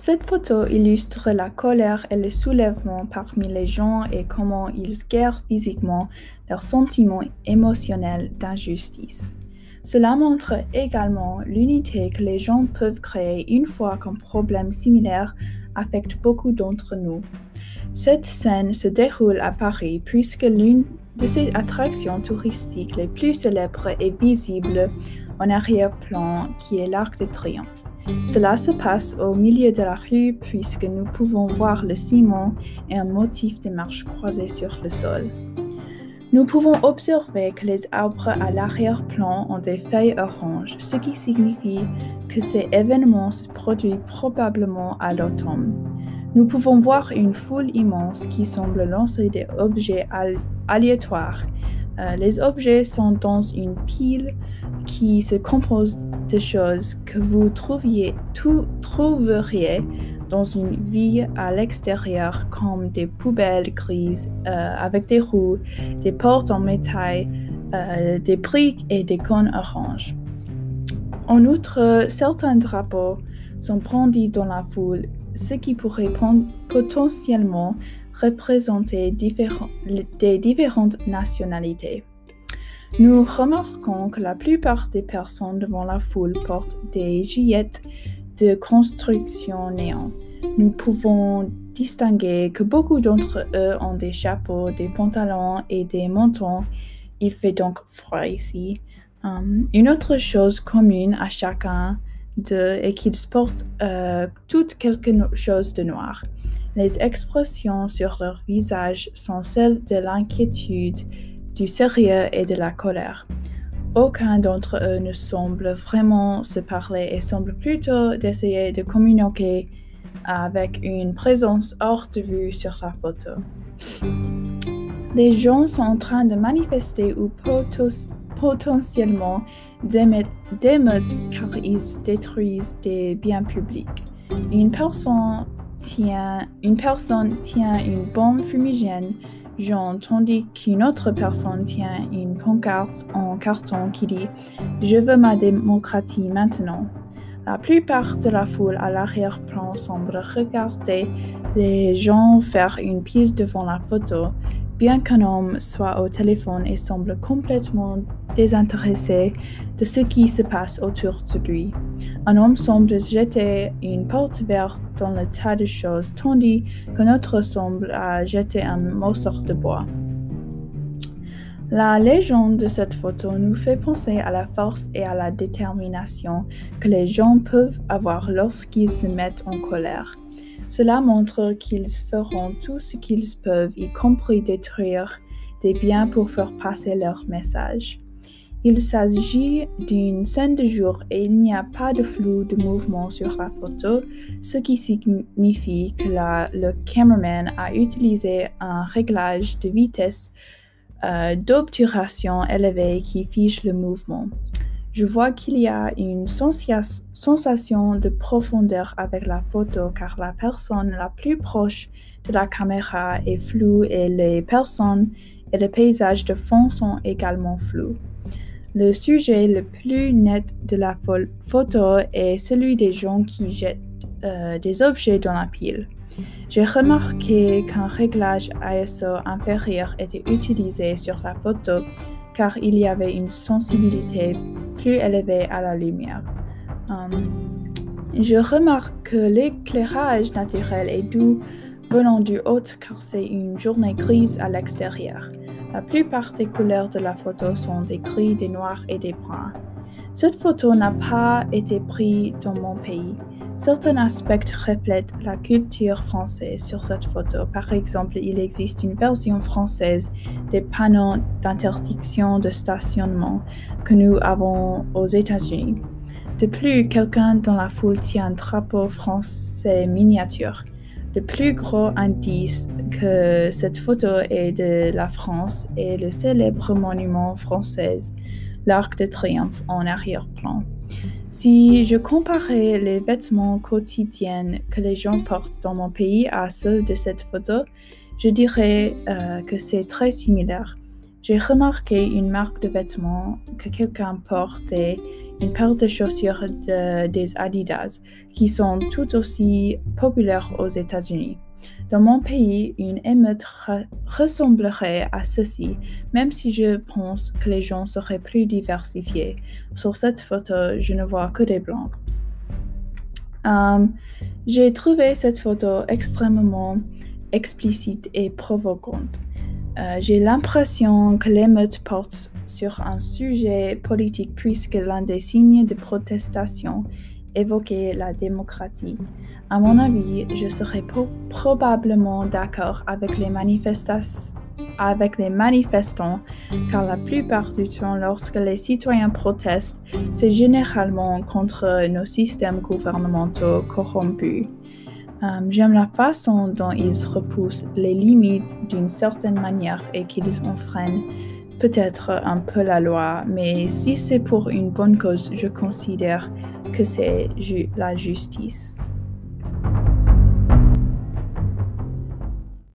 Cette photo illustre la colère et le soulèvement parmi les gens et comment ils guèrent physiquement leurs sentiments émotionnels d'injustice. Cela montre également l'unité que les gens peuvent créer une fois qu'un problème similaire affecte beaucoup d'entre nous. Cette scène se déroule à Paris puisque l'une de ces attractions touristiques les plus célèbres est visible en arrière-plan qui est l'Arc de Triomphe. Cela se passe au milieu de la rue puisque nous pouvons voir le ciment et un motif de marche croisée sur le sol. Nous pouvons observer que les arbres à l'arrière-plan ont des feuilles oranges, ce qui signifie que ces événements se produisent probablement à l'automne. Nous pouvons voir une foule immense qui semble lancer des objets aléatoires euh, les objets sont dans une pile qui se compose de choses que vous trouviez, tout, trouveriez dans une ville à l'extérieur comme des poubelles grises euh, avec des roues, des portes en métal, euh, des briques et des cônes oranges. En outre, certains drapeaux sont brandis dans la foule, ce qui pourrait potentiellement représenter des différentes nationalités. Nous remarquons que la plupart des personnes devant la foule portent des gillettes de construction néant. Nous pouvons distinguer que beaucoup d'entre eux ont des chapeaux, des pantalons et des manteaux. Il fait donc froid ici. Um, une autre chose commune à chacun est qu'ils portent euh, toutes quelque chose de noir. Les expressions sur leur visage sont celles de l'inquiétude, du sérieux et de la colère. Aucun d'entre eux ne semble vraiment se parler et semble plutôt d'essayer de communiquer avec une présence hors de vue sur la photo. Les gens sont en train de manifester ou potentiellement d'émeutes car ils détruisent des biens publics. Une personne tient, une personne tient une bombe fumigène jaune tandis qu'une autre personne tient une pancarte en carton qui dit Je veux ma démocratie maintenant. La plupart de la foule à l'arrière-plan semble regarder les gens faire une pile devant la photo, bien qu'un homme soit au téléphone et semble complètement désintéressé de ce qui se passe autour de lui. Un homme semble jeter une porte verte dans le tas de choses, tandis qu'un autre semble jeter un morceau de bois. La légende de cette photo nous fait penser à la force et à la détermination que les gens peuvent avoir lorsqu'ils se mettent en colère. Cela montre qu'ils feront tout ce qu'ils peuvent, y compris détruire des biens pour faire passer leur message. Il s'agit d'une scène de jour et il n'y a pas de flou de mouvement sur la photo, ce qui signifie que le cameraman a utilisé un réglage de vitesse euh, d'obturation élevé qui fiche le mouvement. Je vois qu'il y a une sensation de profondeur avec la photo car la personne la plus proche de la caméra est floue et les personnes et le paysage de fond sont également flous. Le sujet le plus net de la photo est celui des gens qui jettent euh, des objets dans la pile. J'ai remarqué qu'un réglage ISO inférieur était utilisé sur la photo car il y avait une sensibilité plus élevée à la lumière. Um, je remarque que l'éclairage naturel est doux venant du haut car c'est une journée grise à l'extérieur. La plupart des couleurs de la photo sont des gris, des noirs et des bruns. Cette photo n'a pas été prise dans mon pays. Certains aspects reflètent la culture française sur cette photo. Par exemple, il existe une version française des panneaux d'interdiction de stationnement que nous avons aux États-Unis. De plus, quelqu'un dans la foule tient un drapeau français miniature. Le plus gros indice que cette photo est de la France est le célèbre monument français, l'Arc de Triomphe en arrière-plan. Si je comparais les vêtements quotidiens que les gens portent dans mon pays à ceux de cette photo, je dirais euh, que c'est très similaire. J'ai remarqué une marque de vêtements que quelqu'un porte et une paire de chaussures des Adidas qui sont tout aussi populaires aux États-Unis. Dans mon pays, une émeute ressemblerait à ceci, même si je pense que les gens seraient plus diversifiés. Sur cette photo, je ne vois que des blancs. Euh, j'ai trouvé cette photo extrêmement explicite et provocante. Euh, j'ai l'impression que l'émeute porte sur un sujet politique puisque l'un des signes de protestation évoquait la démocratie. À mon avis, je serais probablement d'accord avec les avec les manifestants, car la plupart du temps, lorsque les citoyens protestent, c'est généralement contre nos systèmes gouvernementaux corrompus. Euh, j'aime la façon dont ils repoussent les limites d'une certaine manière et qu'ils enfreignent peut-être un peu la loi, mais si c'est pour une bonne cause, je considère que c'est la justice.